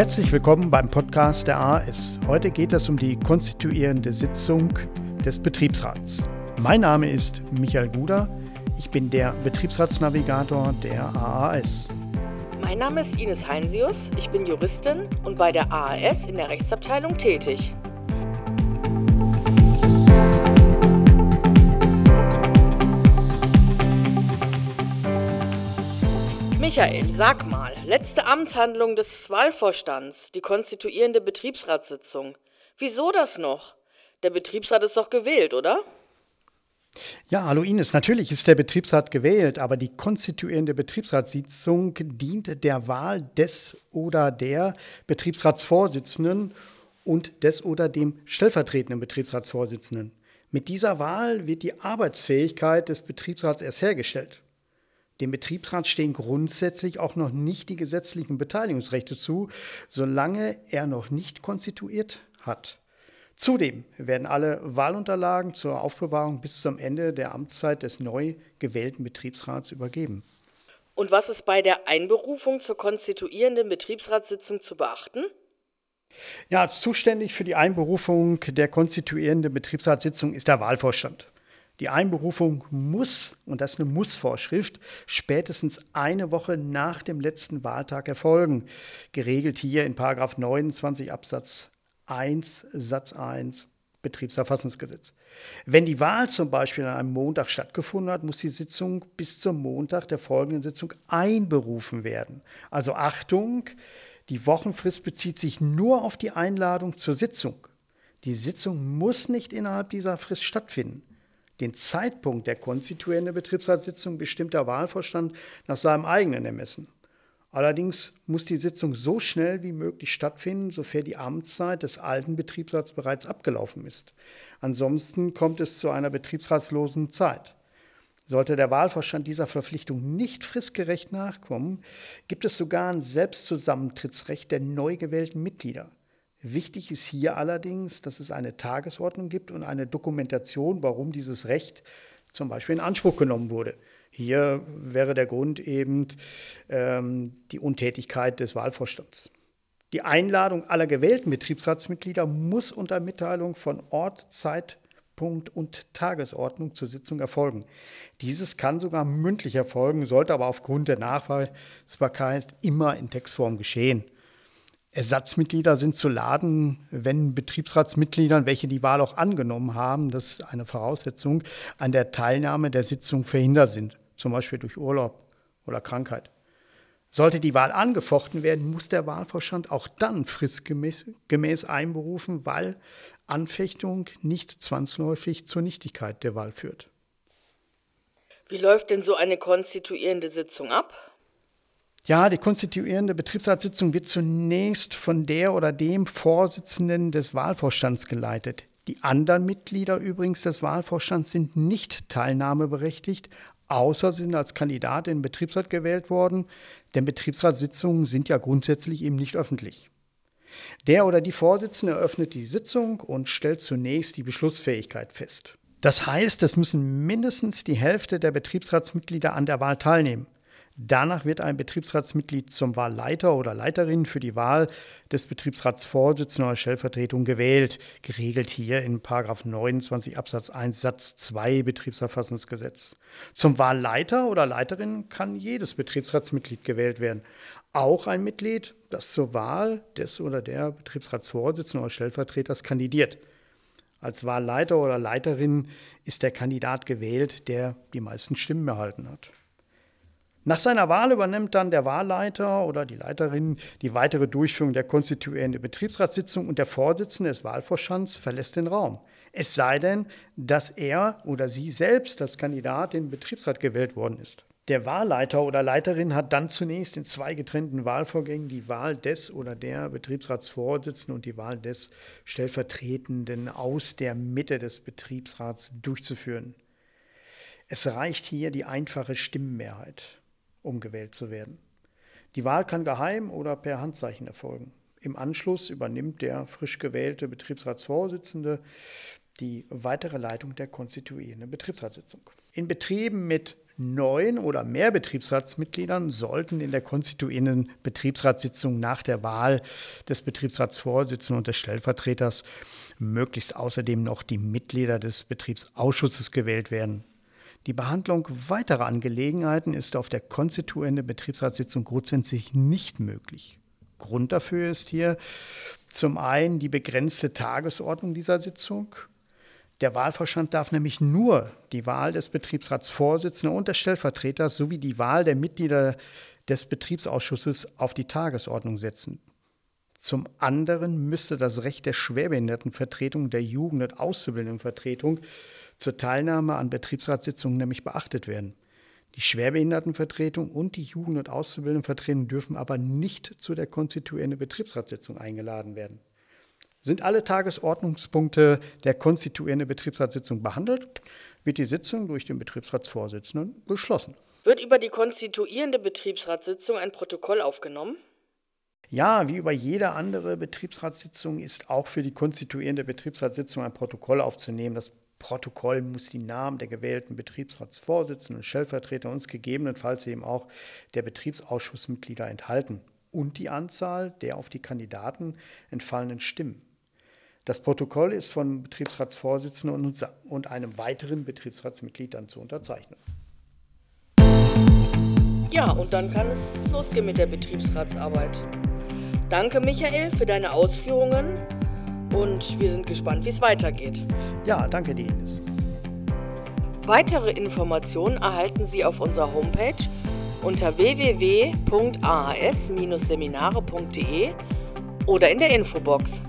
Herzlich willkommen beim Podcast der AS. Heute geht es um die konstituierende Sitzung des Betriebsrats. Mein Name ist Michael Guder. Ich bin der Betriebsratsnavigator der AAS. Mein Name ist Ines Heinsius. Ich bin Juristin und bei der AAS in der Rechtsabteilung tätig. Michael, sag letzte Amtshandlung des Wahlvorstands, die konstituierende Betriebsratssitzung. Wieso das noch? Der Betriebsrat ist doch gewählt, oder? Ja, hallo Ines, natürlich ist der Betriebsrat gewählt, aber die konstituierende Betriebsratssitzung dient der Wahl des oder der Betriebsratsvorsitzenden und des oder dem stellvertretenden Betriebsratsvorsitzenden. Mit dieser Wahl wird die Arbeitsfähigkeit des Betriebsrats erst hergestellt. Dem Betriebsrat stehen grundsätzlich auch noch nicht die gesetzlichen Beteiligungsrechte zu, solange er noch nicht konstituiert hat. Zudem werden alle Wahlunterlagen zur Aufbewahrung bis zum Ende der Amtszeit des neu gewählten Betriebsrats übergeben. Und was ist bei der Einberufung zur konstituierenden Betriebsratssitzung zu beachten? Ja, zuständig für die Einberufung der konstituierenden Betriebsratssitzung ist der Wahlvorstand. Die Einberufung muss, und das ist eine Mussvorschrift, spätestens eine Woche nach dem letzten Wahltag erfolgen. Geregelt hier in 29 Absatz 1 Satz 1 Betriebsverfassungsgesetz. Wenn die Wahl zum Beispiel an einem Montag stattgefunden hat, muss die Sitzung bis zum Montag der folgenden Sitzung einberufen werden. Also Achtung, die Wochenfrist bezieht sich nur auf die Einladung zur Sitzung. Die Sitzung muss nicht innerhalb dieser Frist stattfinden. Den Zeitpunkt der konstituierenden Betriebsratssitzung bestimmt der Wahlvorstand nach seinem eigenen Ermessen. Allerdings muss die Sitzung so schnell wie möglich stattfinden, sofern die Amtszeit des alten Betriebsrats bereits abgelaufen ist. Ansonsten kommt es zu einer betriebsratslosen Zeit. Sollte der Wahlvorstand dieser Verpflichtung nicht fristgerecht nachkommen, gibt es sogar ein Selbstzusammentrittsrecht der neu gewählten Mitglieder. Wichtig ist hier allerdings, dass es eine Tagesordnung gibt und eine Dokumentation, warum dieses Recht zum Beispiel in Anspruch genommen wurde. Hier wäre der Grund eben ähm, die Untätigkeit des Wahlvorstands. Die Einladung aller gewählten Betriebsratsmitglieder muss unter Mitteilung von Ort, Zeitpunkt und Tagesordnung zur Sitzung erfolgen. Dieses kann sogar mündlich erfolgen, sollte aber aufgrund der Nachweisbarkeit immer in Textform geschehen. Ersatzmitglieder sind zu laden, wenn Betriebsratsmitgliedern, welche die Wahl auch angenommen haben, das ist eine Voraussetzung, an der Teilnahme der Sitzung verhindert sind, zum Beispiel durch Urlaub oder Krankheit. Sollte die Wahl angefochten werden, muss der Wahlvorstand auch dann fristgemäß einberufen, weil Anfechtung nicht zwangsläufig zur Nichtigkeit der Wahl führt. Wie läuft denn so eine konstituierende Sitzung ab? Ja, die konstituierende Betriebsratssitzung wird zunächst von der oder dem Vorsitzenden des Wahlvorstands geleitet. Die anderen Mitglieder übrigens des Wahlvorstands sind nicht teilnahmeberechtigt, außer sie sind als Kandidat in den Betriebsrat gewählt worden, denn Betriebsratssitzungen sind ja grundsätzlich eben nicht öffentlich. Der oder die Vorsitzende eröffnet die Sitzung und stellt zunächst die Beschlussfähigkeit fest. Das heißt, es müssen mindestens die Hälfte der Betriebsratsmitglieder an der Wahl teilnehmen. Danach wird ein Betriebsratsmitglied zum Wahlleiter oder Leiterin für die Wahl des Betriebsratsvorsitzenden oder Stellvertretung gewählt, geregelt hier in 29 Absatz 1 Satz 2 Betriebsverfassungsgesetz. Zum Wahlleiter oder Leiterin kann jedes Betriebsratsmitglied gewählt werden, auch ein Mitglied, das zur Wahl des oder der Betriebsratsvorsitzenden oder Stellvertreters kandidiert. Als Wahlleiter oder Leiterin ist der Kandidat gewählt, der die meisten Stimmen erhalten hat. Nach seiner Wahl übernimmt dann der Wahlleiter oder die Leiterin die weitere Durchführung der konstituierenden Betriebsratssitzung und der Vorsitzende des Wahlvorstands verlässt den Raum. Es sei denn, dass er oder sie selbst als Kandidat in den Betriebsrat gewählt worden ist. Der Wahlleiter oder Leiterin hat dann zunächst in zwei getrennten Wahlvorgängen die Wahl des oder der Betriebsratsvorsitzenden und die Wahl des Stellvertretenden aus der Mitte des Betriebsrats durchzuführen. Es reicht hier die einfache Stimmenmehrheit um gewählt zu werden. Die Wahl kann geheim oder per Handzeichen erfolgen. Im Anschluss übernimmt der frisch gewählte Betriebsratsvorsitzende die weitere Leitung der konstituierenden Betriebsratssitzung. In Betrieben mit Neun oder mehr Betriebsratsmitgliedern sollten in der konstituierenden Betriebsratssitzung nach der Wahl des Betriebsratsvorsitzenden und des Stellvertreters möglichst außerdem noch die Mitglieder des Betriebsausschusses gewählt werden. Die Behandlung weiterer Angelegenheiten ist auf der konstituierenden Betriebsratssitzung grundsätzlich nicht möglich. Grund dafür ist hier zum einen die begrenzte Tagesordnung dieser Sitzung. Der Wahlvorstand darf nämlich nur die Wahl des Betriebsratsvorsitzenden und des Stellvertreters sowie die Wahl der Mitglieder des Betriebsausschusses auf die Tagesordnung setzen. Zum anderen müsste das Recht der Schwerbehindertenvertretung, der Jugend- und Auszubildendenvertretung zur Teilnahme an Betriebsratssitzungen nämlich beachtet werden. Die Schwerbehindertenvertretung und die Jugend- und Auszubildendenvertretung dürfen aber nicht zu der konstituierenden Betriebsratssitzung eingeladen werden. Sind alle Tagesordnungspunkte der konstituierenden Betriebsratssitzung behandelt, wird die Sitzung durch den Betriebsratsvorsitzenden geschlossen. Wird über die konstituierende Betriebsratssitzung ein Protokoll aufgenommen? Ja, wie über jede andere Betriebsratssitzung ist auch für die konstituierende Betriebsratssitzung ein Protokoll aufzunehmen. Das Protokoll muss die Namen der gewählten Betriebsratsvorsitzenden, Stellvertreter und gegebenenfalls eben auch der Betriebsausschussmitglieder enthalten und die Anzahl der auf die Kandidaten entfallenen Stimmen. Das Protokoll ist vom Betriebsratsvorsitzenden und einem weiteren Betriebsratsmitglied dann zu unterzeichnen. Ja, und dann kann es losgehen mit der Betriebsratsarbeit. Danke, Michael, für deine Ausführungen und wir sind gespannt, wie es weitergeht. Ja, danke dir, Ines. Weitere Informationen erhalten Sie auf unserer Homepage unter www.ahs-seminare.de oder in der Infobox.